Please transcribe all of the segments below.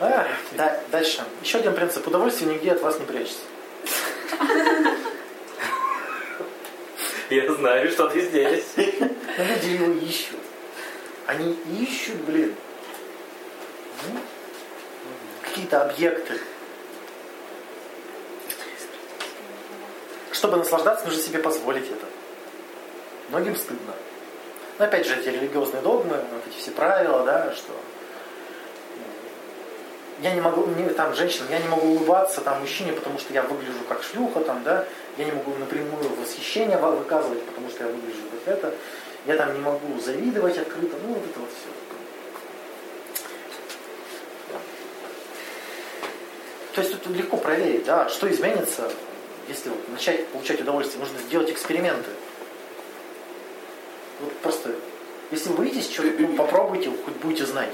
А, да, дальше. Еще один принцип. Удовольствие нигде от вас не прячется. Я знаю, что ты здесь. Но люди его ищут. Они ищут, блин, ну, какие-то объекты. Чтобы наслаждаться, нужно себе позволить это. Многим стыдно. Но опять же, эти религиозные догмы, вот эти все правила, да, что я не могу, не, там, женщина, я не могу улыбаться там мужчине, потому что я выгляжу как шлюха, там, да, я не могу напрямую восхищение выказывать, потому что я выгляжу как это, я там не могу завидовать открыто, ну вот это вот все. То есть тут легко проверить, да, что изменится, если вот начать получать удовольствие, нужно сделать эксперименты. Вот просто, если вы боитесь что ну, попробуйте, хоть будете знать.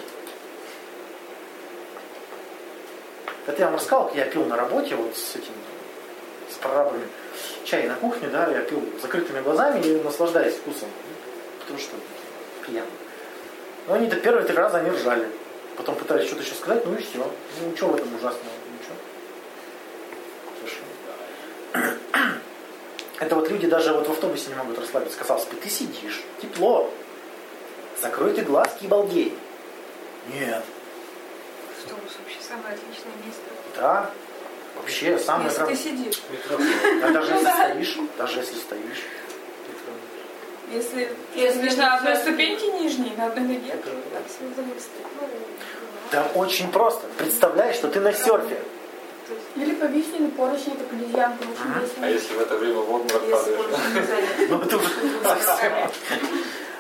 Это я вам рассказал, я пил на работе вот с этим, с прорабами чай на кухне, да, я пил закрытыми глазами и наслаждаясь вкусом. Потому что пьян. Но они-то первые три раза они ржали. Потом пытались что-то еще сказать, ну и все. Ну что в этом ужасного? Ничего. Совершенно. Это вот люди даже вот в автобусе не могут расслабиться. Казалось бы, ты сидишь, тепло. Закрой ты глазки и балдей. Нет. Автобус вообще самое отличное место. Да. Вообще самое Если прям- ты сидишь. Да, даже Ну если стоишь, даже если стоишь. Если Если на одной ступеньке нижней, на одной ноге, то так себе удовольствие. Да очень просто. Представляй, что ты на серфе. Или повисли на поручни, как обезьянка. А если в это время в обморок Если падаешь? Ну, это уже совсем.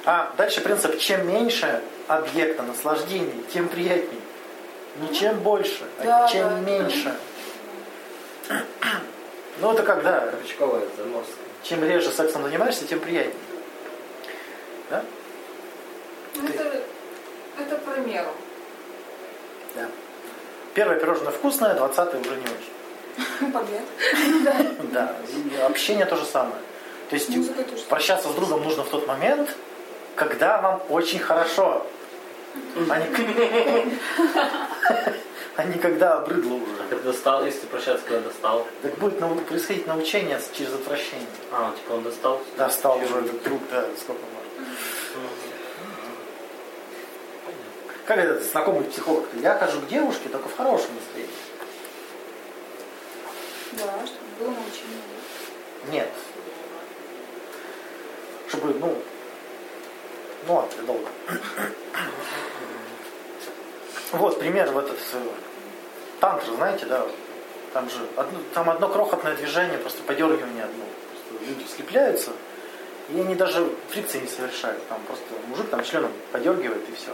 А дальше принцип, чем меньше объекта наслаждений, тем приятней. Не чем больше, а Да, чем да. меньше. Ну, это когда? Крючковая заморская. Чем реже сексом занимаешься, тем приятнее. Да? Ну, Это, это про меру. Да. Первое пирожное вкусное, двадцатое уже не очень. Побед. Да. И общение то же самое. То есть Музыка тоже. прощаться с другом нужно в тот момент, когда вам очень хорошо. А не когда обрыдло уже. А когда достал, если ты прощаться, когда достал? Так будет нау- происходить научение через отвращение. А, типа он достал? Да, стал уже этот друг, да, сколько можно. Как этот знакомый психолог? Я хожу к девушке только в хорошем настроении. Да, чтобы было научение. Нет. Чтобы, ну, ну ладно, это долго. Вот пример в этот э, тантр, знаете, да, там же одно, там одно крохотное движение, просто подергивание одно. Просто люди слепляются, и они даже фрикции не совершают. Там просто мужик там членом подергивает и все.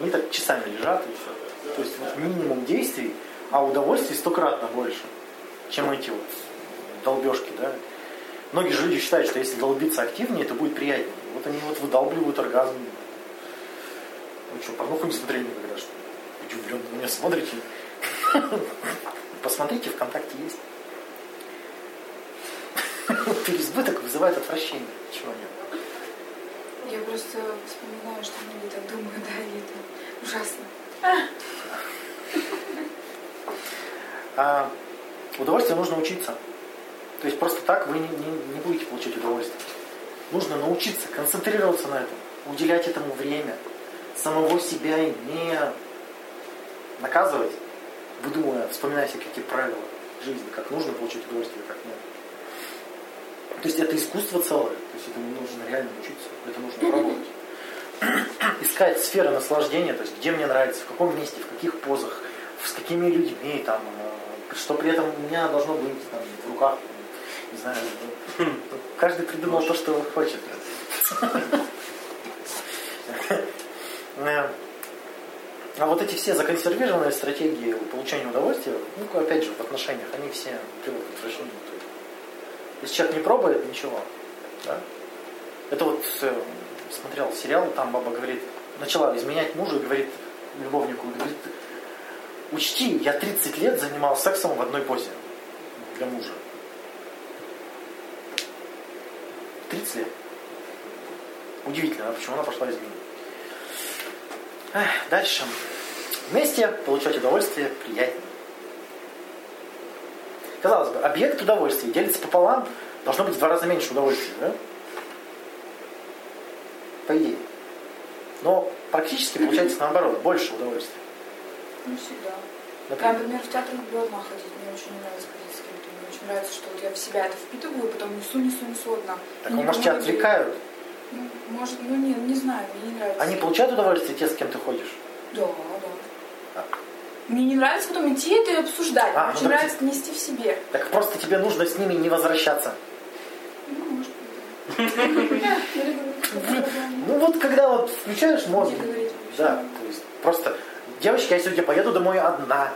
Они так часами лежат и все. То есть вот минимум действий, а удовольствий стократно больше, чем эти вот долбежки, да. Многие же люди считают, что если долбиться активнее, то будет приятнее. Вот они вот выдалбливают оргазм. Вы что, порнуху не смотрели никогда, что ли? Удивленно на меня смотрите. Посмотрите, ВКонтакте есть. Переизбыток вызывает отвращение. Чего нет? Я просто вспоминаю, что многие так думают, да, и это ужасно. А удовольствие нужно учиться. То есть просто так вы не, не- не будете получать удовольствие. Нужно научиться концентрироваться на этом, уделять этому время, самого себя не наказывать, выдумывая, вспоминая себе какие правила жизни, как нужно получать удовольствие, как нет. То есть это искусство целое, то есть этому нужно реально учиться, это нужно пробовать. Искать сферы наслаждения, то есть где мне нравится, в каком месте, в каких позах, с какими людьми, там, э, что при этом у меня должно быть там, в руках, не знаю, ну, каждый придумал то, что хочет. Э, А вот эти все законсервированные стратегии получения удовольствия, ну, опять же, в отношениях, они все приводят к есть, Если человек не пробует, ничего. Да? Это вот э, смотрел сериал, там баба говорит, начала изменять мужу и говорит любовнику, говорит, учти, я 30 лет занимался сексом в одной позе для мужа. 30 лет. Удивительно, а почему она пошла изменить. Эх, Дальше. Вместе получать удовольствие приятнее. Казалось бы, объект удовольствия делится пополам, должно быть в два раза меньше удовольствия, да? По идее. Но практически получается наоборот, больше удовольствия. Ну, всегда. Я, Например, например, в театр одна ходить. Мне очень не нравится ходить с кем-то. Нравится, что вот я в себя это впитываю, потом несу, несу, несу одна. так, ну, может, тебя отвлекают. Ну, может, ну не, не знаю, мне не нравится. Они получают удовольствие, те, с кем ты ходишь? Да, да. Мне не нравится потом идти это и обсуждать. А, Мне ну очень нравится нести в себе. Так просто тебе нужно с ними не возвращаться. Ну, может быть, да. Ну вот когда вот включаешь мозг, да, то есть просто, девочки, я сегодня поеду домой одна.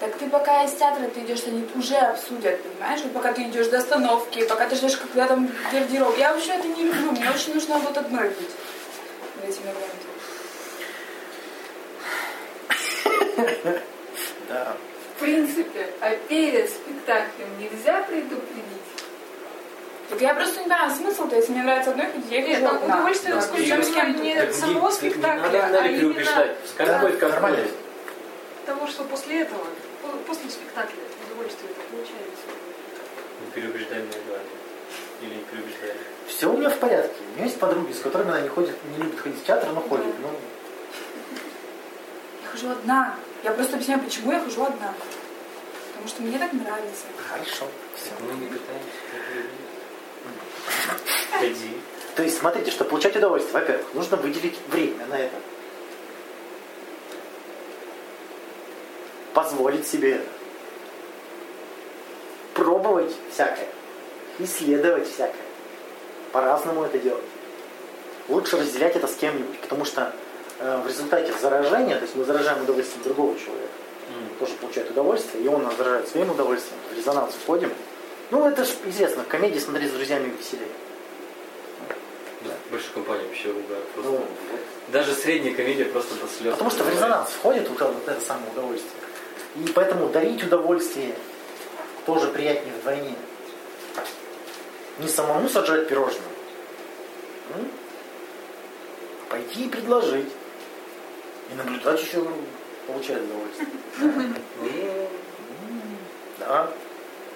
Так ты пока из театра ты идешь, они уже обсудят, понимаешь? Вот пока ты идешь до остановки, пока ты ждешь, когда там гардероб. Я вообще это не люблю. Мне очень нужно вот одной быть в эти моменты. Да. В принципе, а перед спектаклем нельзя предупредить? Так я просто не знаю смысл, то если мне нравится одной ходить, я Нет, одна. удовольствие Да, исключительно с кем-то. не самого не- спектакля, а именно Да, будет как будет. того, что после этого, после спектакля удовольствие это получается. Не переубеждай меня, главное. Или не переубеждай. Все у меня в порядке. У меня есть подруги, с которыми она не ходит, не любит ходить в театр, но ходит. Ну, Я хожу одна. Я просто объясняю, почему я хожу одна. Потому что мне так нравится. хорошо. Все. Мы не пытаемся. Ходи. То есть, смотрите, чтобы получать удовольствие, во-первых, нужно выделить время на это. Позволить себе. Пробовать всякое. Исследовать всякое. По-разному это делать. Лучше разделять это с кем-нибудь, потому что э, в результате заражения, то есть мы заражаем удовольствием другого человека, М. тоже получает удовольствие, и он нас заражает своим удовольствием, в резонанс входим. Ну, это же известно, в комедии смотреть с друзьями веселее. Да, Больше компании вообще ругают. Просто. Ну, Даже средняя комедия просто до слез. Потому что в резонанс входит вот это самое удовольствие. И поэтому дарить удовольствие тоже приятнее вдвойне. Не самому сажать пирожное. м? Пойти и предложить. И наблюдать еще получает удовольствие. Ну, Да.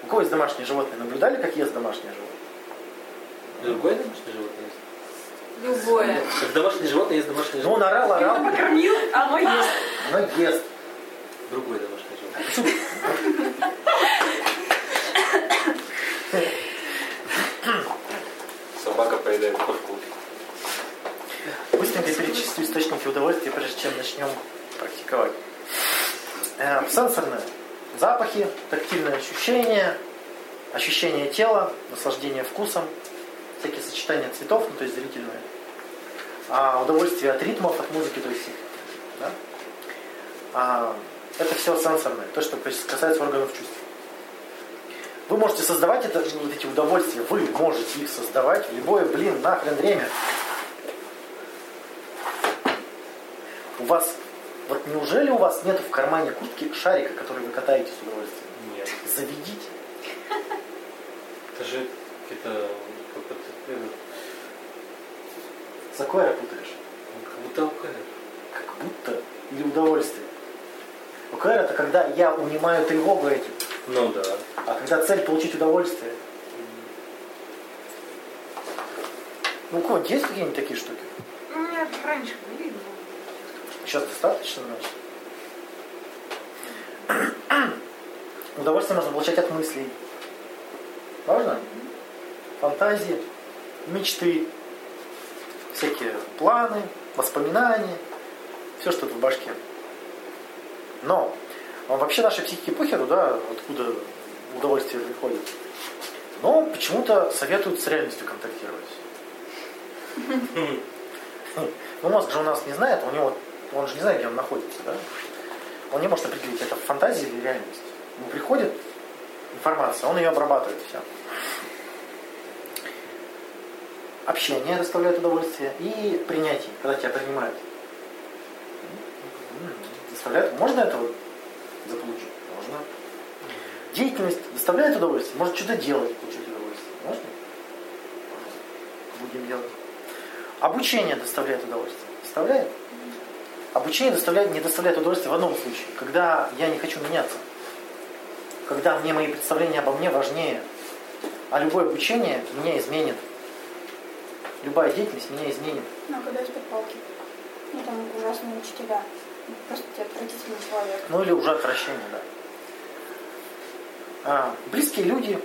У кого есть домашнее животное? Наблюдали, как ест домашнее животное? Другое домашнее животное есть? Любое. Как домашнее животное есть домашнее Ну, он животное. орал, орал, Покормил, а оно ест. оно ест. Другое домашнее животное. Собака поедает кошку. Быстренько перечислю источники удовольствия, прежде чем начнем практиковать. Э, сенсорные. Запахи, тактильные ощущения, ощущение тела, наслаждение вкусом, всякие сочетания цветов, ну то есть зрительные. А удовольствие от ритмов, от музыки, то есть да? А, это все сенсорное, то, что касается органов чувств. Вы можете создавать это, вот эти удовольствия, вы можете их создавать в любое, блин, нахрен время. У вас, вот неужели у вас нет в кармане куртки шарика, который вы катаете с удовольствием? Нет. Заведите. Это же это, э, С аквариа путаешь. как будто. Как будто. Или удовольствие. ОКР это когда я унимаю тревогу этим. Ну да. А когда цель получить удовольствие. Ну, у кого-нибудь есть какие-нибудь такие штуки? У меня раньше были, Сейчас достаточно, значит. Удовольствие можно получать от мыслей. Важно? Фантазии, мечты, всякие планы, воспоминания, все, что в башке. Но вообще нашей психике похеру, да, откуда удовольствие приходит. Но почему-то советуют с реальностью контактировать. Ну, мозг же у нас не знает, у него, он же не знает, где он находится, да? Он не может определить, это фантазия или реальность. Ему приходит информация, он ее обрабатывает, все. Общение доставляет удовольствие и принятие, когда тебя принимают. Доставляет, можно это вот заполучить? Можно. Деятельность доставляет удовольствие, может что-то делать, получить удовольствие. Можно? Будем делать. Обучение доставляет удовольствие. Доставляет? Обучение доставляет, не доставляет удовольствия в одном случае, когда я не хочу меняться. Когда мне мои представления обо мне важнее. А любое обучение меня изменит. Любая деятельность меня изменит. Ну, а когда из-под палки. Ну, там ужасные учителя. Просто отвратительный человек. Ну или уже отвращение, да. А, близкие люди,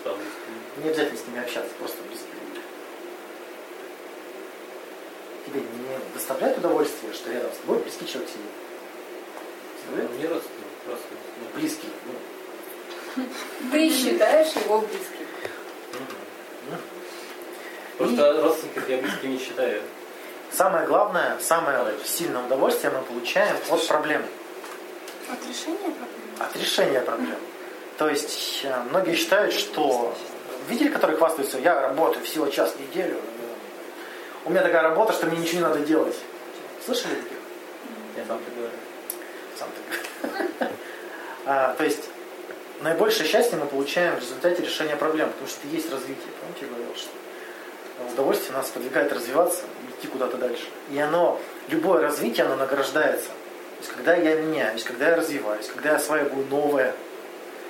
Что близкие? не обязательно с ними общаться, просто близкие люди. Тебе не доставляет удовольствие, что рядом с тобой близкий человек сидит? Доставляет? Ну, не родственник, просто. Ну, близкий. Ну, Ты считаешь его близким. Просто родственников я близким не считаю. Самое главное, самое сильное удовольствие мы получаем от проблем, От решения проблемы. от решения проблем. То есть э, многие считают, что видели, которые хвастаются, я работаю всего час в неделю, у меня такая работа, что мне ничего не надо делать. Слышали таких? Я сам так говорю. Сам ты говоришь. А, То есть наибольшее счастье мы получаем в результате решения проблем, потому что есть развитие. Помните, я говорил, что удовольствие нас подвигает развиваться, идти куда-то дальше. И оно, любое развитие, оно награждается. То есть когда я меняюсь, когда я развиваюсь, когда я осваиваю новое,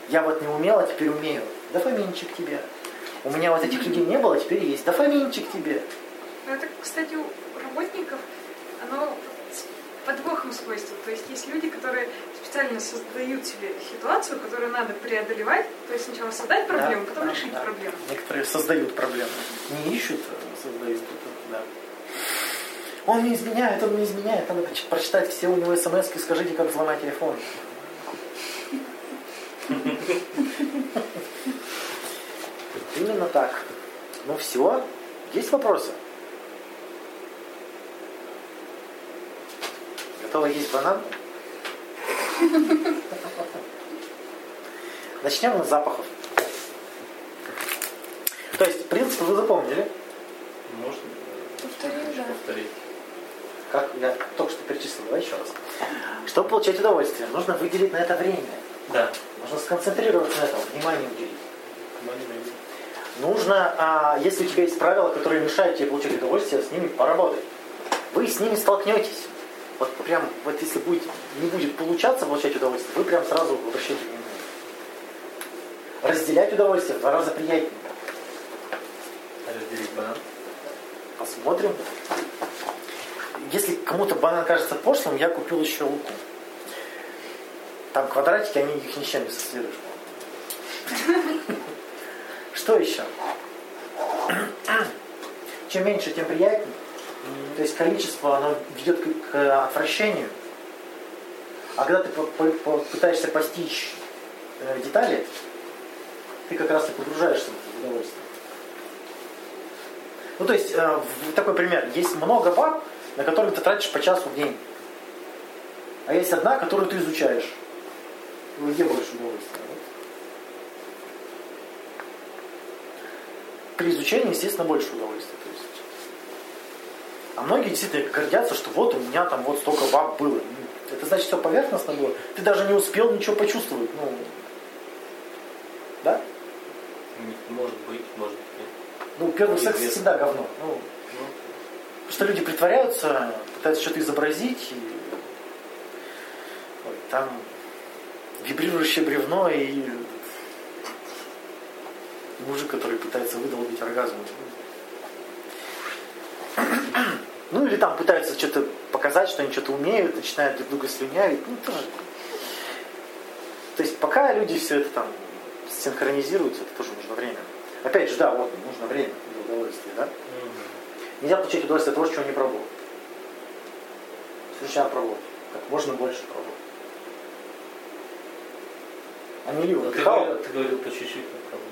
я вот не умел, а теперь умею. Дофаминчик тебе. У меня вот этих людей не было, а теперь есть. Дофаминчик тебе. Но это, кстати, у работников, оно подвохом свойство. То есть есть люди, которые специально создают себе ситуацию, которую надо преодолевать. То есть сначала создать проблему, Да, потом да, решить да. проблему. Некоторые создают проблемы. Не ищут, а создают. Это, да. Он не изменяет, он не изменяет. Надо поч- прочитать все у него смс и скажите, как взломать телефон. Именно так. Ну все. Есть вопросы? Готовы есть банан? Начнем с запахов. То есть, принцип вы запомнили. Можно Повтори, да. повторить. Как я только что перечислил, давай еще раз. Чтобы получать удовольствие, нужно выделить на это время. Да. Нужно сконцентрироваться на этом, внимание уделить. Внимание, внимание. Нужно, а, если у тебя есть правила, которые мешают тебе получать удовольствие, с ними поработать. Вы с ними столкнетесь. Вот прям, вот если будет, не будет получаться получать удовольствие, вы прям сразу обращайте внимание. Разделять удовольствие в два раза приятнее. Разделить банан? Посмотрим. Если кому-то банан кажется пошлым, я купил еще луку. Там квадратики, они их ни с чем не ассоциируешь. Что еще? Чем меньше, тем приятнее. То есть количество, оно ведет к, отвращению. А когда ты пытаешься постичь э, детали, ты как раз и погружаешься в удовольствие. Ну, то есть, э, такой пример. Есть много баб, на которые ты тратишь по часу в день. А есть одна, которую ты изучаешь. Ну, где больше удовольствия? При изучении, естественно, больше удовольствия. То есть. А многие действительно гордятся, что вот у меня там вот столько баб было. Ну, Это значит, все поверхностно было. Ты даже не успел ничего почувствовать. Ну, да? Может быть, может быть. Ну, первый Ну, секс всегда говно. Ну, Ну, что люди притворяются, пытаются что-то изобразить, и Ой, там вибрирующее бревно и мужик, который пытается выдолбить оргазм. Ну или там пытаются что-то показать, что они что-то умеют, начинают друг друга слюнявить. Ну, тоже. То есть пока люди все это там синхронизируются, это тоже нужно время. Опять же, да, вот, нужно время для удовольствия, да? Нельзя получать удовольствие от того, чего не пробовал. Сначала пробовать. Как можно больше пробовать. А не Ливу Ну, ты, говорил, ты говорил по чуть-чуть попробовать.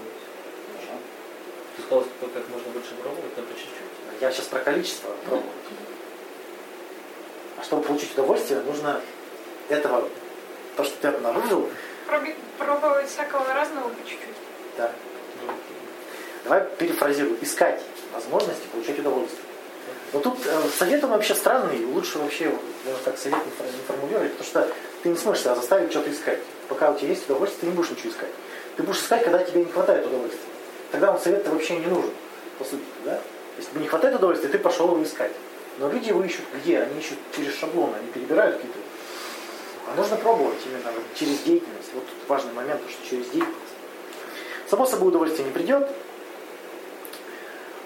Ты сказал, что как можно больше пробовать, но по чуть-чуть. Я сейчас про количество пробовать. А чтобы получить удовольствие, нужно этого, то, что ты обнаружил, Проби- Пробовать всякого разного по чуть-чуть. да. Ну, Давай перефразирую. Искать возможности получать удовольствие. Но тут э, совет он вообще странный, лучше вообще даже так совет не фор- не формулировать, потому что ты не сможешь себя заставить что-то искать. Пока у тебя есть удовольствие, ты не будешь ничего искать. Ты будешь искать, когда тебе не хватает удовольствия. Тогда он совет-то вообще не нужен, по сути, да? Если тебе не хватает удовольствия, ты пошел его искать. Но люди его ищут где? Они ищут через шаблоны, они перебирают какие-то. А нужно пробовать именно через деятельность. Вот тут важный момент, что через деятельность. Само собой удовольствие не придет,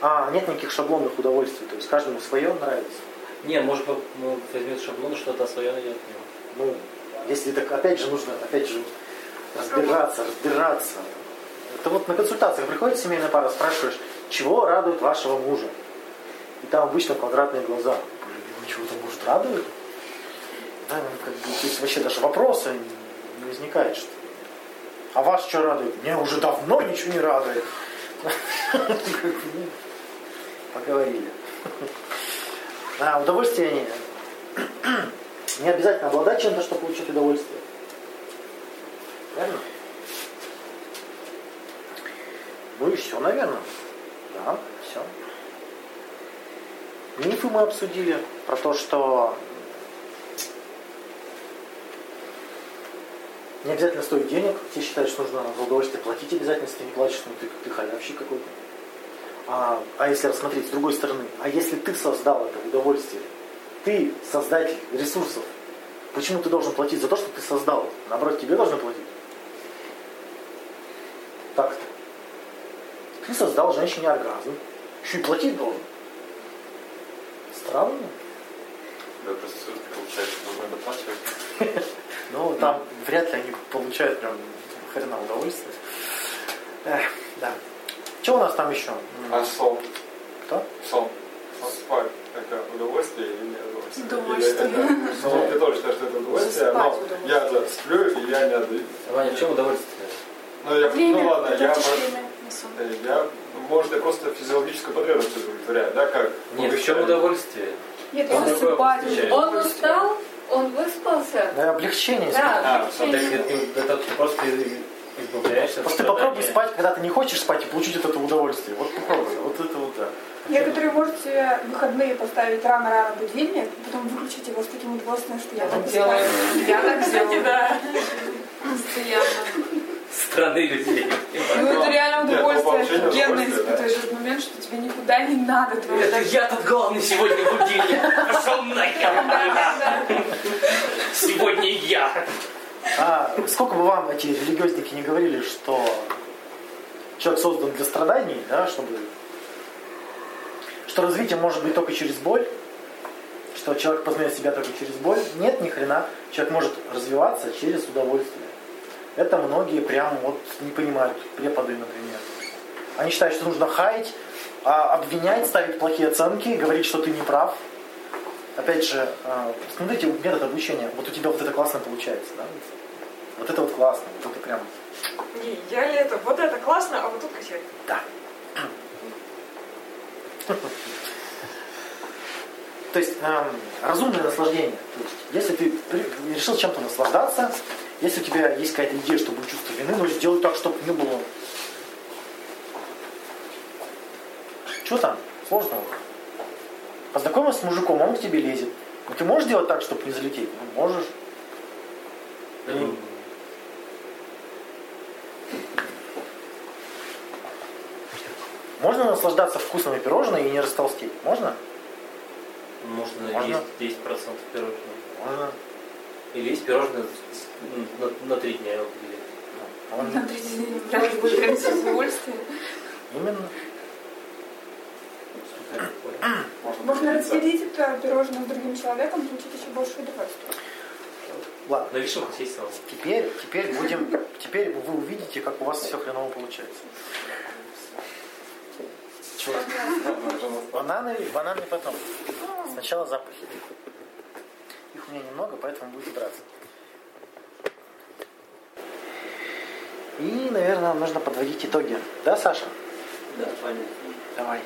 а нет никаких шаблонных удовольствий. То есть каждому свое нравится. Не, может быть, ну, возьмет шаблон, что-то свое найдет. Ну, если так, опять же, нужно, опять же, разбираться, разбираться. Это вот на консультациях приходит семейная пара, спрашиваешь, чего радует вашего мужа? И там обычно квадратные глаза. Блин, чего-то может радует? Да, ну, как бы, то есть вообще даже вопроса не возникает, что а вас что радует? Мне уже давно ничего не радует. Поговорили. А, удовольствие не, не обязательно обладать чем-то, чтобы получить удовольствие. Верно? Ну и все, наверное. Да, все. Мифы мы обсудили про то, что не обязательно стоит денег. Все считают, что нужно за удовольствие платить обязательно, если ты не платишь, ну ты, ты халявщик какой-то. А, а если рассмотреть с другой стороны, а если ты создал это удовольствие, ты создатель ресурсов, почему ты должен платить за то, что ты создал? Наоборот, тебе должны платить. Так-то. Ты создал женщине оргазм, еще и платить должен. Странно. Да, просто получается, нужно доплачивать. Ну, там вряд ли они получают прям хрена удовольствие. Да. Что у нас там еще? А сон? Кто? Сон. Сон спать. Это удовольствие или не удовольствие? Удовольствие. Или это- Ну, я тоже считаю, что это удовольствие, но я да, сплю и я не отдаю. Ваня, в чем удовольствие? Ну, я, Время, ну ладно, я, сон. э, я, может, я просто физиологическую потребность удовлетворяю, да, как? Нет, в чем удовольствие? Нет, Он встречает. Он устал, он выспался. Да, облегчение. Да, так это, просто избавляешься Просто ты попробуй спать, когда ты не хочешь спать и получить от этого удовольствие. Вот попробуй. Вот это вот да. Некоторые могут себе в выходные поставить рано-рано будильник, потом выключить его с таким удовольствием, что я так делаю. Я так делаю. да. Постоянно. Страны людей. Ну это реально удовольствие да. Испытываешь этот момент, что тебе никуда не надо. Это я тут главный сегодня будильник. Пошел нахер. Сегодня я. А сколько бы вам эти религиозники не говорили, что человек создан для страданий, да, чтобы что развитие может быть только через боль, что человек познает себя только через боль. Нет, ни хрена. Человек может развиваться через удовольствие. Это многие прям вот не понимают, преподы, например. Они считают, что нужно хаять, а, обвинять, ставить плохие оценки, говорить, что ты не прав. Опять же, а, смотрите метод обучения. Вот у тебя вот это классно получается, да? Вот это вот классно, вот это прям, Не, я ли это, вот это классно, а вот тут косяк. да. То есть эм, разумное наслаждение. То есть, если ты при- решил чем-то наслаждаться, если у тебя есть какая-то идея, чтобы чувство вины, ну сделай так, чтобы не было. Что там? Сложного. Познакомился с мужиком, он к тебе лезет. Ну, ты можешь делать так, чтобы не залететь? Ну, можешь. Ну, Можно наслаждаться вкусными пирожными и не растолстеть? Можно? Можно Можно? есть 10% пирожных. Можно. Или есть пирожные с- с- на, на три дня. вот где. Можно. На третий день вряд ли будет приносить удовольствие. Именно. Можно разделить это пирожное с другим человеком, получить еще больше удовольствия. Ладно. На вишенку съесть самому. Теперь, теперь будем, теперь вы увидите, как у вас все хреново получается. Бананы, бананы потом. Сначала запахи. Их у меня немного, поэтому будете драться. И, наверное, нам нужно подводить итоги. Да, Саша? Да, понятно. Давай.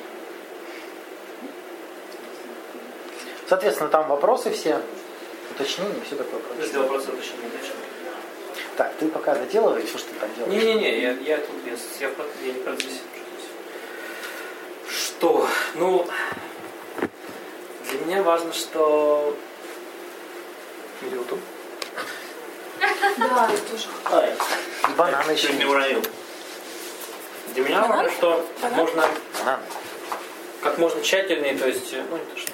Соответственно, там вопросы все, уточнения, все такое прочее. Если вопросы уточнения, точно. Так, ты пока доделывай, что ж ты там делаешь. Не-не-не, я, я тут, я, я, я не процессе. Что? Ну, для меня важно, что... Минуту. Да, я тоже. Ай, бананы еще не уронил. Для меня важно, что Банан? можно как можно тщательнее, то есть, ну не то, что.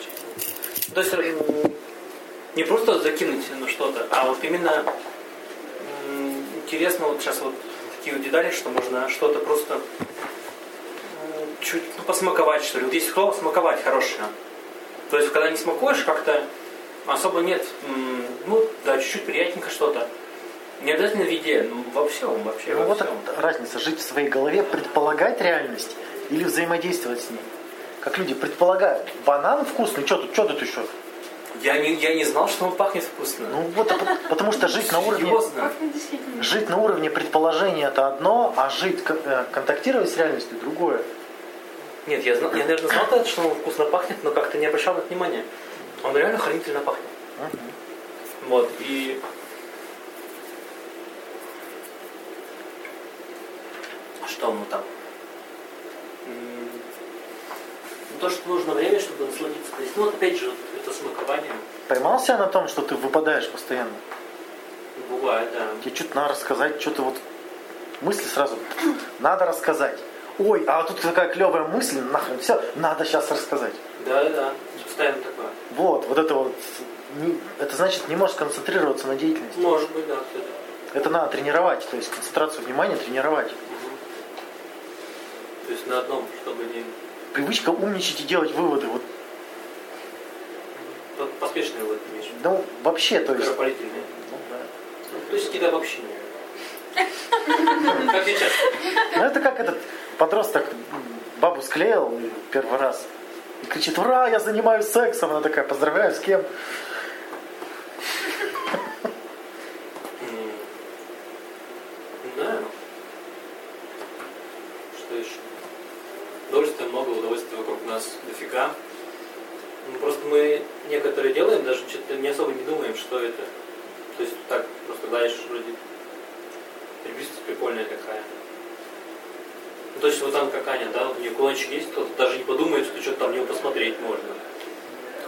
То есть м, не просто закинуть на что-то, а вот именно интересно вот сейчас вот такие вот детали, что можно что-то просто чуть ну, посмаковать, что ли. Вот есть слово смаковать хорошее. То есть, когда не смакуешь, как-то особо нет, ну, да, чуть-чуть приятненько что-то. Не обязательно в виде, ну, во всем вообще. Ну во вот всем. разница, жить в своей голове, предполагать реальность или взаимодействовать с ней. Как люди предполагают, банан вкусный, что тут, что тут еще? Я не, я не знал, что он пахнет вкусно. Ну вот, по- потому что жить на уровне, жить на уровне предположения это одно, а жить, э, контактировать с реальностью другое. Нет, я, знал, я, наверное, знал что он вкусно пахнет, но как-то не обращал на это внимания. Он реально хранительно пахнет. Вот, и... А Что ему там? М, ну, То, что нужно время, чтобы насладиться. То есть, ну, вот опять же, вот это смакование. Поймал себя на том, что ты выпадаешь постоянно? Бывает, да. Тебе что-то надо рассказать, что-то вот мысли сразу надо рассказать. Ой, а тут такая клевая мысль, нахрен, все, надо сейчас рассказать. Да, да, постоянно такое. Вот, вот это вот, это значит не можешь концентрироваться на деятельности. Может быть, да. Это надо тренировать, то есть концентрацию внимания тренировать. Мгм. То есть на одном, чтобы не Привычка умничать и делать выводы. Вот, по- поспешные вот вещи. ну, вообще, то есть. Скоропалительные. ну, да. Ну, то есть какие-то обобщения. Как сейчас. Ну, это как этот подросток бабу склеил первый раз. И кричит, ура, я занимаюсь сексом. Она такая, поздравляю, с кем? М, Да. Что еще? Удовольствия много, удовольствия вокруг нас дофига. Ну, Просто мы некоторые делаем, даже что-то не особо не думаем, что это. То есть так, просто даешь вроде приблизительно прикольная такая. Ну, то есть вот там как Аня, да, вот у нее кулончик есть, кто-то даже не подумает, что что-то там в него посмотреть можно.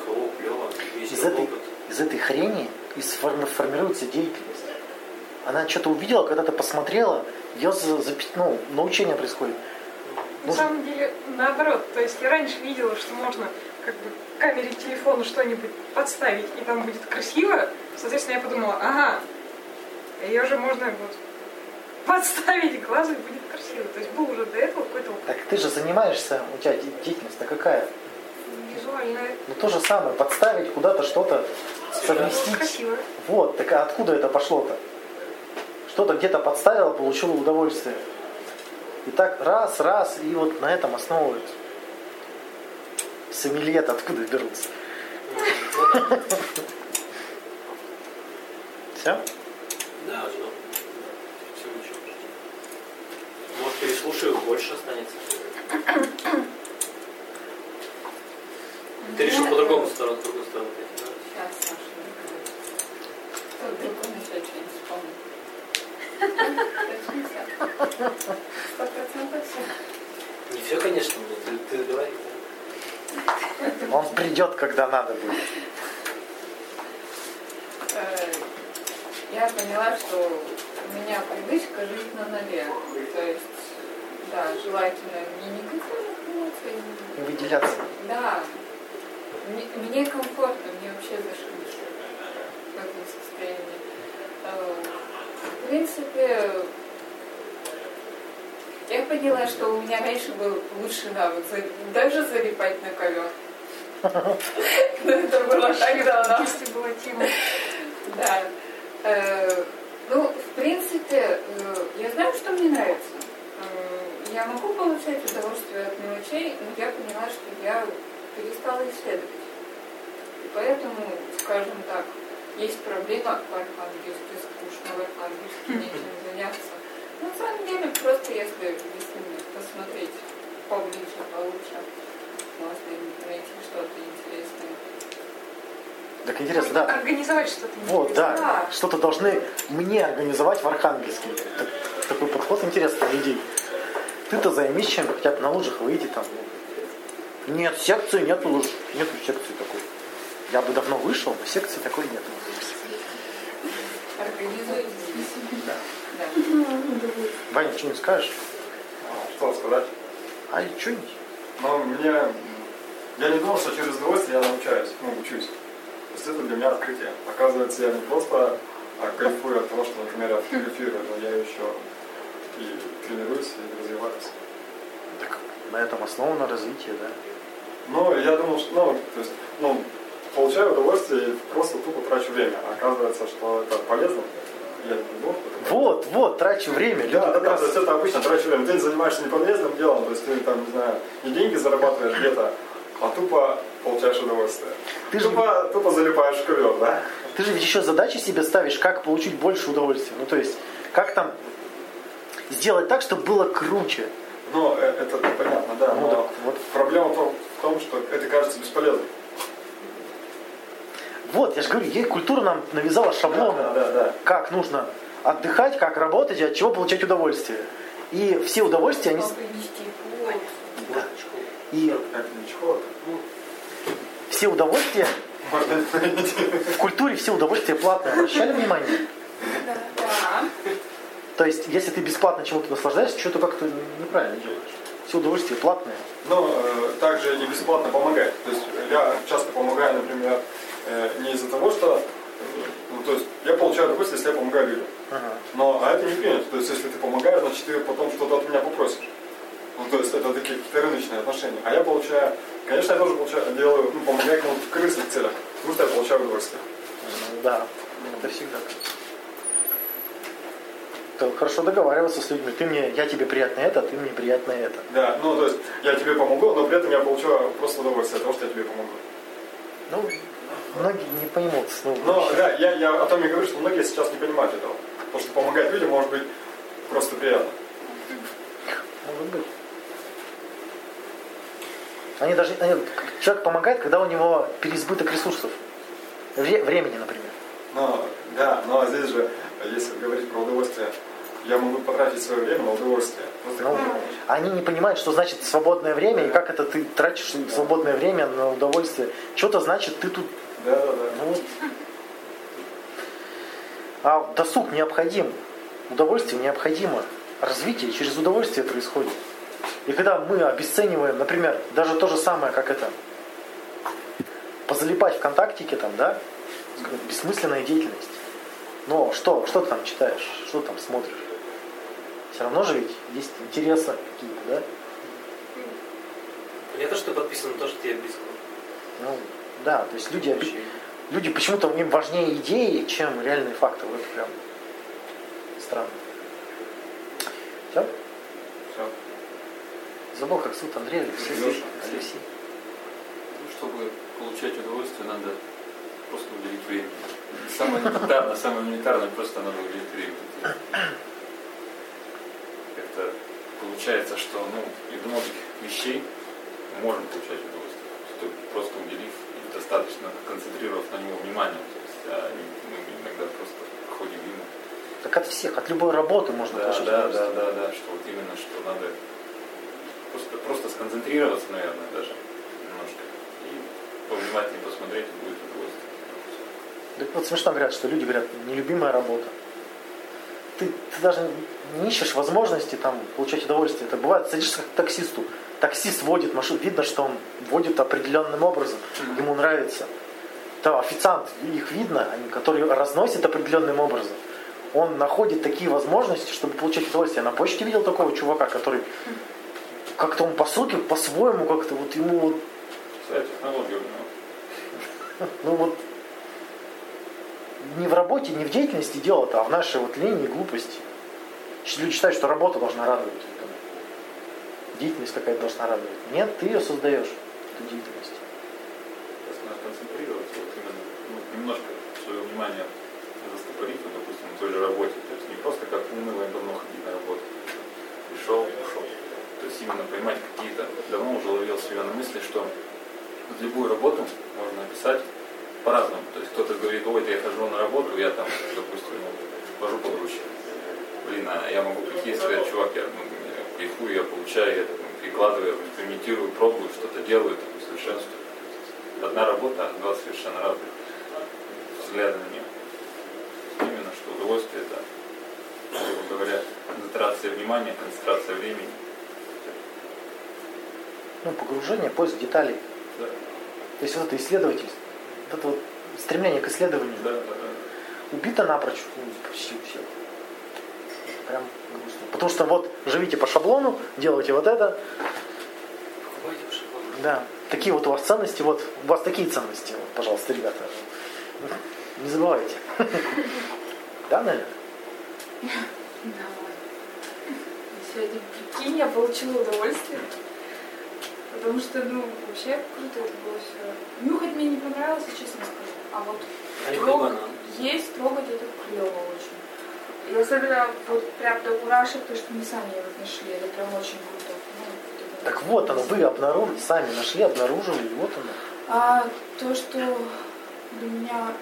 О, клево, Из веселый этой, опыт. из этой хрени и сформи- формируется деятельность. Она что-то увидела, когда-то посмотрела, ее за, ну, научение происходит. На самом деле, наоборот. То есть я раньше видела, что можно как бы к камере телефона что-нибудь подставить, и там будет красиво. Соответственно, я подумала, ага, ее же можно вот подставить глазу, и будет красиво. То есть был уже до этого какой-то опыт. Так ты же занимаешься, у тебя де- деятельность-то какая? визуальное. Ну то же самое, подставить куда-то что-то, совместить. Красиво. Вот, так а откуда это пошло-то? Что-то где-то подставила, получила удовольствие. И так раз, раз, и вот на этом основывается. Сомелье откуда берутся? Все? Да, что? Все ничего. Может, переслушаю, больше останется. Ты решил по другому сторону, другую сторону? Сейчас, Саша, он еще что-нибудь вспомнит? Сто процентов все. Не все, конечно, но ты, ты говори. Он придет, когда надо будет. Э, Я поняла, что у меня привычка жить на нуле. То есть, да, желательно не негативных эмоций, И выделяться. Да. Мне, мне комфортно, мне вообще зашибись в этом состоянии. Э, В принципе, я поняла, что у меня раньше был лучший навык даже залипать на ковер. Но это было так давно. Была тема. Да. Э, Ну, в принципе, э, я знаю, что мне нравится. Э, Я могу получать удовольствие от мелочей, но я поняла, что я перестала исследовать. И поэтому, скажем так, есть проблема в архангельске, скучно в архангельске, нечем заняться. Деле, просто если, если посмотреть поближе, получше, можно найти что-то интересное. Так интересно, да. Организовать что-то Вот, да. Да. Что-то должны мне организовать в Архангельске. Так- такой подход интересный людей. Ты-то займись чем хотя бы на лыжах выйти там. Нет, секции нету лыж. Нету секции такой. Я бы давно вышел, но секции такой нет. Организуйте. Да. Ваня, что-нибудь скажешь? Что сказать? А что-нибудь? Но мне Я не думал, что через удовольствие я научаюсь, ну, учусь. То есть это для меня открытие. Оказывается, я не просто а, кайфую от того, что, например, я фотографирую, но я еще и тренируюсь, и развиваюсь. Так на этом основано развитие, да? Но я думал, что, ну, то есть, ну, получаю удовольствие и просто тупо трачу время. Оказывается, что это полезно. Вот, вот, трачу время. Да, да, да, раз- то есть это обычно трачу время. Ты не занимаешься неполезным делом, то есть ты там, не знаю, не деньги зарабатываешь где-то, а тупо получаешь удовольствие. Ты же- тупо, тупо залипаешь в ковер, да? Ты же ведь еще задачи себе ставишь, как получить больше удовольствия. Ну, то есть, как там сделать так, чтобы было круче. Ну, э, это понятно, да. Ну, Но так вот. проблема в том, в том, что это кажется бесполезным. Вот, я же говорю, ей культура нам навязала шаблоны. Да, да, да. Как нужно отдыхать, как работать и от чего получать удовольствие. И все удовольствия, они... Да. И Как ничего. все удовольствия, Можно в культуре все удовольствия платные. Обращали внимание? Да. То есть, если ты бесплатно чему-то наслаждаешься, что-то как-то неправильно делаешь. Все удовольствия платные. Но э, также и бесплатно помогать. То есть я часто помогаю, например, не из-за того, что... э, Ну, то есть я получаю удовольствие, если я помогаю людям. Ага. Но а это не принято. То есть если ты помогаешь, значит ты потом что-то от меня попросишь. Ну, то есть это такие какие-то рыночные отношения. А я получаю... Конечно, я тоже получаю, делаю, ну, помогаю кому-то в корыстных целях. Потому что я получаю удовольствие. Да, это всегда. То хорошо договариваться с людьми. Ты мне, я тебе приятно это, а ты мне приятно это. Да, ну то есть я тебе помогу, но при этом я получаю просто удовольствие от того, что я тебе помогу. Ну, многие не поймут. Ну, Но да, я, я о том и говорю, что многие сейчас не понимают этого. Потому что помогать людям может быть просто приятно. Может быть. Они даже, они- человек помогает, когда у него переизбыток ресурсов. Вре- времени, например. Но, да, но здесь же, если говорить про удовольствие, я могу потратить свое время на удовольствие. Просто Ну, они не понимают, что значит свободное время и как это ты тратишь свободное время на удовольствие. Что-то значит ты тут Да, да, да. Ну вот. А досуг необходим, удовольствие необходимо. Развитие через удовольствие происходит. И когда мы обесцениваем, например, даже то же самое, как это, позалипать ВКонтактике там, да, бессмысленная деятельность. Но что, что ты там читаешь, что ты там смотришь? Все равно же ведь есть интересы какие-то, да? Понятно, что подписан на то, что тебе близко. Ну, да, то есть люди, люди почему-то им важнее идеи, чем реальные факты. Вот это прям странно. Все? Всё. Забыл, как зовут Андрей Алексей. Алексей. Ну, чтобы получать удовольствие, надо просто уделить время. Самое элементарное, самое элементарное, просто надо уделить время. Как-то получается, что ну, из многих вещей мы можем получать удовольствие, просто уделив достаточно концентрировав на него внимание. То есть, а мы иногда просто проходим мимо. Так от всех, от любой работы можно Да, получить да, да, да, да, что вот именно, что надо просто, просто сконцентрироваться, наверное, даже немножко. И повнимательнее посмотреть, и будет удовольствие. Так вот смешно говорят, что люди говорят, нелюбимая работа. Ты, ты даже не ищешь возможности там получать удовольствие. Это бывает, садишься к таксисту. Таксист водит машину, видно, что он водит определенным образом, ему нравится. Да, официант, их видно, они, которые разносят определенным образом. Он находит такие возможности, чтобы получать удовольствие. Я на почте видел такого чувака, который как-то он по сути, по-своему как-то вот ему вот Вся технология у него. ну вот не в работе, не в деятельности дело-то, а в нашей вот лени и глупости. Люди считают, что работа должна радовать. Деятельность какая-то должна радовать. Нет, ты ее создаешь, эту деятельность. Просто надо концентрироваться, вот именно, ну, немножко свое внимание застопорить, вот, допустим, на той же работе. То есть не просто как уныло и давно ходить на работу. Пришел, ушел. То есть именно поймать какие-то, давно уже ловил себя на мысли, что вот любую работу можно описать по-разному. То есть кто-то говорит, ой, я хожу на работу, я там, допустим, вожу погрузчик. Блин, а я могу прийти и сказать, чувак, я ну, кайфую, я получаю, я ну, прикладываю, экспериментирую, пробую, что-то делаю, так, совершенствую. Одна работа, а два совершенно разных взгляда на нее. Именно что удовольствие это, грубо говоря, концентрация внимания, концентрация времени. Ну, погружение, поиск деталей. Да, То есть вот это исследовательство, вот это вот стремление к исследованию да, да, да. убито напрочь ну, почти у всех. Прям грустно. Потому что вот живите по шаблону, делайте вот это, да. Такие вот у вас ценности, вот у вас такие ценности, вот, пожалуйста, ребята. Не забывайте. Да, наверное? Сегодня, прикинь, я получила удовольствие. Потому что, ну, вообще круто это было все. Нюхать мне не понравилось, честно скажу. А вот А банан. есть, трогать это клево. И особенно вот прям до мурашек, то, что мы сами вот нашли, это прям очень круто. Ну, Так вот оно, вы обнаружили, сами нашли, обнаружили, и вот оно. А то, что для меня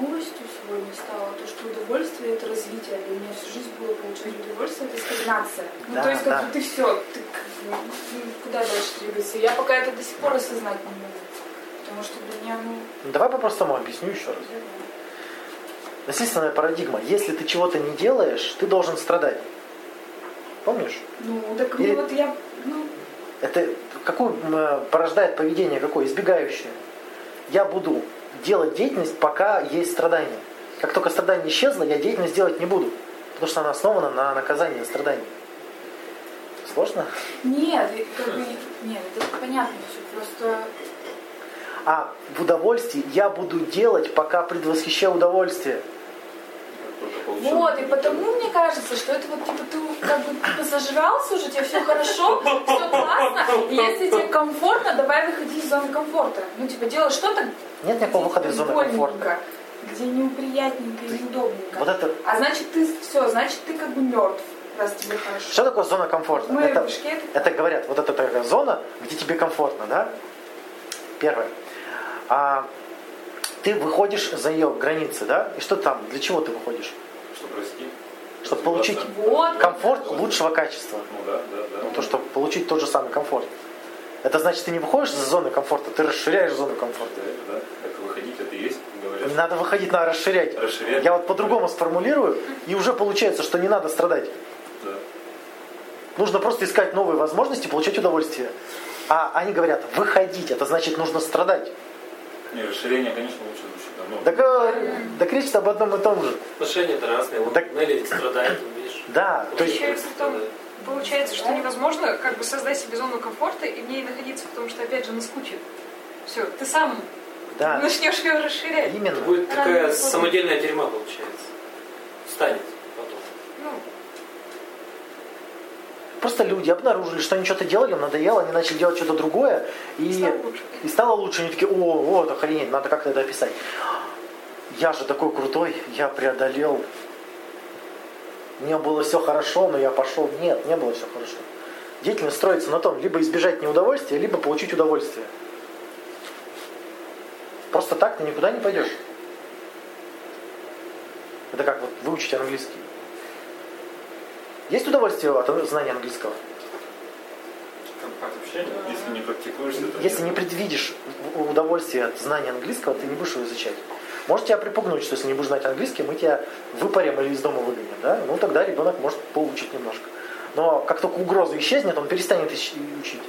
новостью сегодня стало, то, что удовольствие это развитие. Для меня всю жизнь было получать удовольствие, это стагнация. Ну, Да, то есть, как да. бы ты все, ты куда дальше двигаться? Я пока это до сих пор осознать не могу. Потому что для меня, ну, Ну, Давай по-простому объясню еще раз. Насильственная парадигма. Если ты чего-то не делаешь, ты должен страдать. Помнишь? ну, так Или- вот я, ну, Это какое порождает поведение какое? Избегающее. Я буду делать деятельность, пока есть страдания. Как только страдание исчезло, я деятельность делать не буду. Потому что она основана на наказании страданий. Сложно? нет, как бы, нет, это понятно все, просто А в удовольствии я буду делать, пока предвосхищаю удовольствие. Вот, и потому мне кажется, что это вот типа ты как бы типа зажрался уже, тебе все хорошо, все классно, и если тебе комфортно, давай выходи из зоны комфорта. Ну, типа, делай что-то, Нет никакого выхода из зоны комфорта. где неуприятненько и неудобненько. Вот это А значит, ты все, значит, ты как бы мертв, раз тебе хорошо. Что такое зона комфорта? Это, башке это это говорят, вот это такая зона, где тебе комфортно, да? Первое. А ты выходишь за ее границы, да? И что там? Для чего ты выходишь? Чтобы расти. Чтобы получить. Вот. комфорт лучшего качества. Ну да, да, да. Ну, то, чтобы получить тот же самый комфорт. Это значит, ты не выходишь за зоны комфорта, ты расширяешь зону комфорта. Да, да. Так выходить это и есть, говорят. Не надо выходить, надо расширять. Расширять. Я вот по-другому сформулирую, и уже получается, что не надо страдать. Да. Нужно просто искать новые возможности, получать удовольствие. А они говорят, выходить, это значит, нужно страдать. Не, расширение, конечно, намного. Так, так речь об одном и том же. Отношения-то разные. Вот Так- Нелли страдает, видишь. Да, то есть, Получается, что невозможно как бы создать себе зону комфорта и в ней находиться, потому что, опять же, наскучит. Все, ты сам да, начнешь ее расширять. именно. Будет Рано такая самодельная тюрьма, получается. Станет потом. Ну, Просто люди обнаружили, что они что-то делали, им надоело, они начали делать что-то другое, и, стало лучше. и стало лучше. Они такие, о, вот, охренеть, надо как-то это описать. Я же такой крутой, я преодолел. Мне было все хорошо, но я пошел. Нет, не было все хорошо. Деятельность строится на том, либо избежать неудовольствия, либо получить удовольствие. Просто так ты никуда не пойдешь. Это как вот выучить английский. Есть удовольствие от знания английского? Если не практикуешь, то Если не предвидишь удовольствие от знания английского, ты не будешь его изучать. Может тебя припугнуть, что если не будешь знать английский, мы тебя выпарим или из дома выгоним. Да? Ну тогда ребенок может поучить немножко. Но как только угроза исчезнет, он перестанет учить.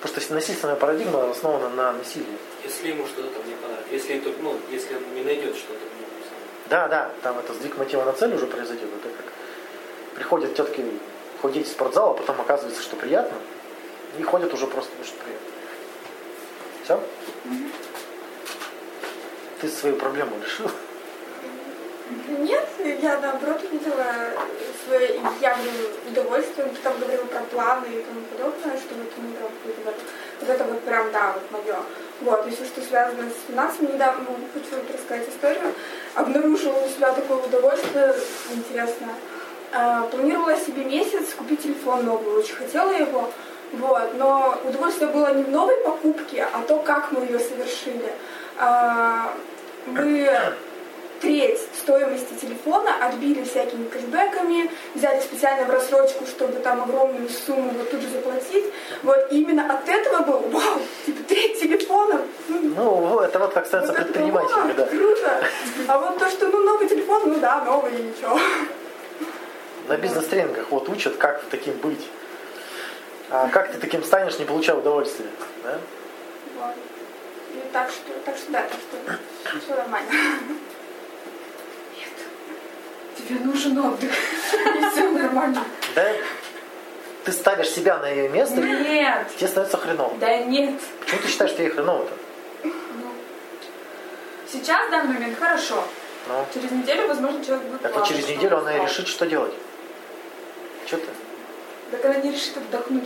Потому что насильственная парадигма основана на насилии. Если ему что-то там не понравится. Если, это, ну, если он не найдет что-то. ну. Да, да, там это сдвиг мотива на цель уже произойдет. Это как приходят тетки ходить в спортзал, а потом оказывается, что приятно. И ходят уже просто потому, что приятно. Все? Ты свою проблему решил? Нет, я наоборот видела свое явное удовольствие, он там говорил про планы и тому подобное, что вот ну, вот, вот это вот прям, да, вот мое. Вот, если что связано с финансами, недавно хочу рассказать историю, обнаружила у себя такое удовольствие интересное. А, планировала себе месяц купить телефон новый, очень хотела его, вот, но удовольствие было не в новой покупке, а то, как мы ее совершили. А, мы треть стоимости телефона отбили всякими кэшбэками, взяли специально в рассрочку, чтобы там огромную сумму вот тут же заплатить. Вот и именно от этого был, вау, типа треть телефона. Ну, это вот как становятся вот вау, да. Круто. А вот то, что ну новый телефон, ну да, новый и ничего. На бизнес-тренингах вот учат, как таким быть. А как ты таким станешь, не получая удовольствия. Да? Вот. И так что, так что да, так что все нормально. Тебе нужен отдых. И все нормально. Да, ты ставишь себя на ее место, и Нет. тебе становится хреново. Да нет. Почему ты считаешь, что ей хреново-то? Ну, сейчас, в данный момент, хорошо. Ну, Через неделю, возможно, человек будет так вот через неделю он она и решит, что делать. Что ты? Так она не решит отдохнуть,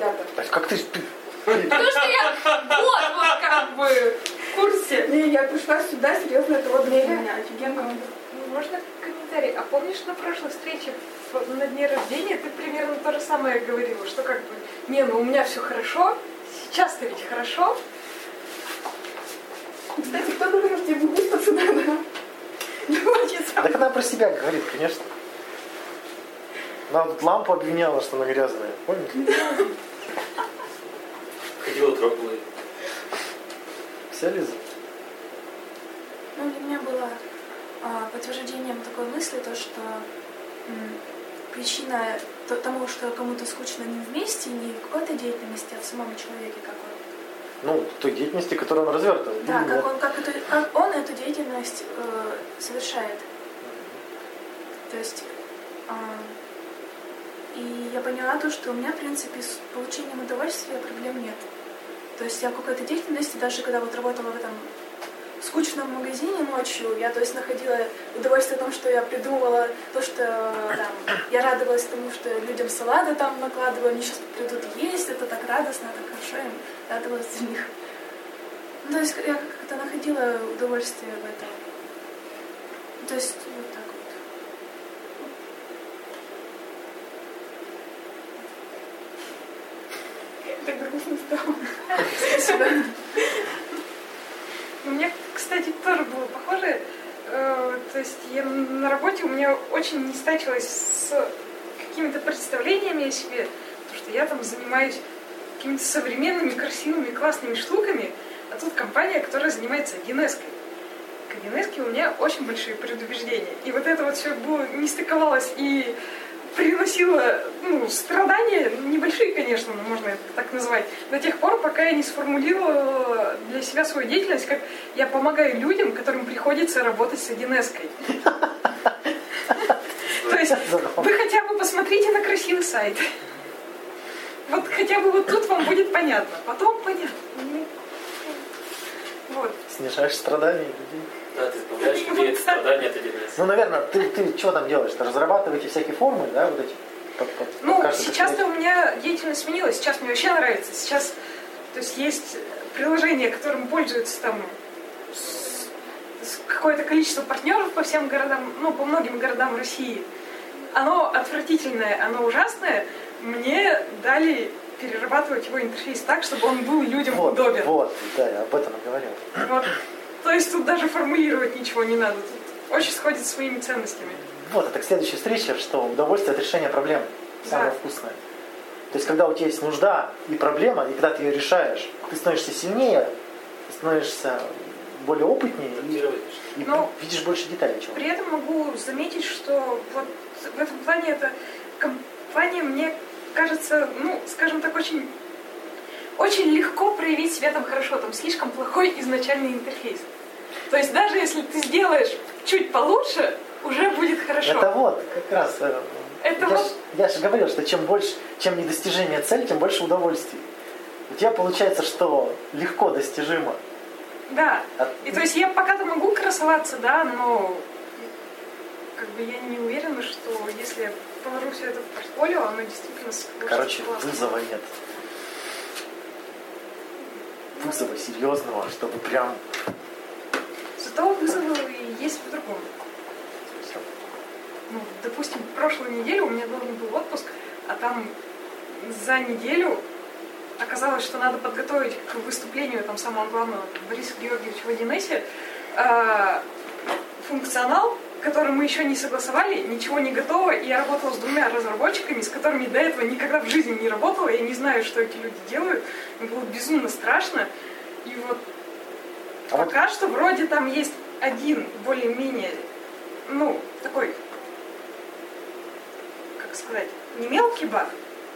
ребята. А Как ты, ты Потому что я вот, вот как бы в курсе. Не, я пришла сюда, серьезно, это вот для меня офигенно. Ну, Можно комментарий? А помнишь на прошлой встрече на дне рождения ты примерно то же самое говорила, что как бы, не, ну у меня все хорошо, сейчас-то ведь хорошо, Кстати, кто говорил, тебе выспаться надо? Научиться. Так она про себя говорит, конечно. Она вот лампу обвиняла, что она грязная. Помните? Ходила, трогала. Вся Лиза? Ну, для меня было а, подтверждением такой мысли то, что м, причина то- тому, что кому-то скучно не вместе, не в какой-то деятельности, а в самом человеке, как он. Ну, той деятельности, которую он развертывает. Да, Ну, как он, как, эту- как он эту деятельность э, совершает. То есть а, и я поняла то, что у меня, в принципе, с получением удовольствия проблем нет. То есть я в какой-то деятельности, даже когда вот работала в этом скучном магазине ночью, я то есть находила удовольствие в том, что я придумывала то, что там, я радовалась тому, что людям салаты там накладываю, они сейчас придут есть, это так радостно, так хорошо, им радовалась за них. Ну, то есть я как-то находила удовольствие в этом. То есть вот так вот. Так грустно стало. У меня, кстати, тоже было похоже. Э, То есть я на работе у меня очень не стачилось с какими-то представлениями о себе, потому что я там занимаюсь какими-то современными, красивыми, классными штуками, а тут компания, которая занимается 1С. К 1С у меня очень большие предубеждения. И вот это вот все было, не стыковалось и приносило ну, страдания, небольшие, конечно, но можно это так назвать, до тех пор, пока я не сформулировала для себя свою деятельность, как я помогаю людям, которым приходится работать с 1С. То есть вы хотя бы посмотрите на красивый сайт. Вот хотя бы вот тут вам будет понятно. Потом понятно. Ну, Вот. Снижаешь страдания людей. Да, ты избавляешь людей от страдания от 1С. Ну, наверное, ты, ты что там делаешь? Ты разрабатываете всякие формы, да, вот эти? под- под- под Ну, сейчас-то у меня деятельность сменилась. Сейчас мне вообще нравится. Сейчас, то есть есть приложение, которым пользуются там какое-то количество партнеров по всем городам, ну, по многим городам России. Оно отвратительное, оно ужасное. Мне дали перерабатывать его интерфейс так, чтобы он был людям Вот, удобен. вот, да, я об этом и говорил. Вот. То есть тут даже формулировать ничего не надо. Тут очень сходит с моими ценностями. Вот, это к следующей встрече, что удовольствие от решения проблем самое Да. вкусное. То есть, когда у тебя есть нужда и проблема, и когда ты ее решаешь, ты становишься сильнее, ты становишься более опытнее и, и Ну, видишь больше деталей. Чего. При этом могу заметить, что вот в этом плане эта компания мне кажется, ну, скажем так, очень, очень легко проявить себя там хорошо. Там слишком плохой изначальный интерфейс. То есть даже если ты сделаешь чуть получше, уже будет хорошо. Это вот, как раз. э, Это я, вот- ж, я же говорил, что чем больше, чем недостижение цели, тем больше удовольствий. У тебя получается, что легко достижимо. Да. А- И то есть я пока-то могу красоваться, да, но как бы я не уверена, что если я положу все это в портфолио, оно действительно Короче, классно. вызова нет. Вызова серьезного, чтобы прям Зато вызовы и есть в другом. Ну, допустим, прошлую неделю у меня должен был отпуск, а там за неделю оказалось, что надо подготовить к выступлению там самого главного Бориса Георгиевича в 1С э, функционал, который мы еще не согласовали, ничего не готово, и я работала с двумя разработчиками, с которыми до этого никогда в жизни не работала, я не знаю, что эти люди делают, мне было безумно страшно, и вот А вот- Пока что вроде там есть один более-менее, ну, такой, как сказать, не мелкий баг,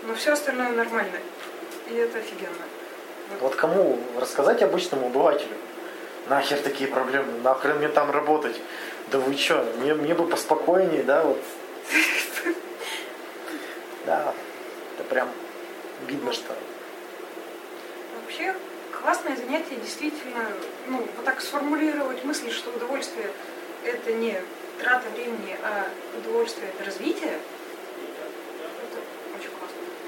но все остальное нормально. И это офигенно. Вот кому рассказать обычному обывателю? Нахер такие проблемы, нахрен мне там работать? Да вы чё, мне, мне бы поспокойнее, да, вот. Да, это прям видно, что Вообще, классное занятие действительно, ну, вот так сформулировать мысли, что удовольствие это не трата времени, а удовольствие это развитие.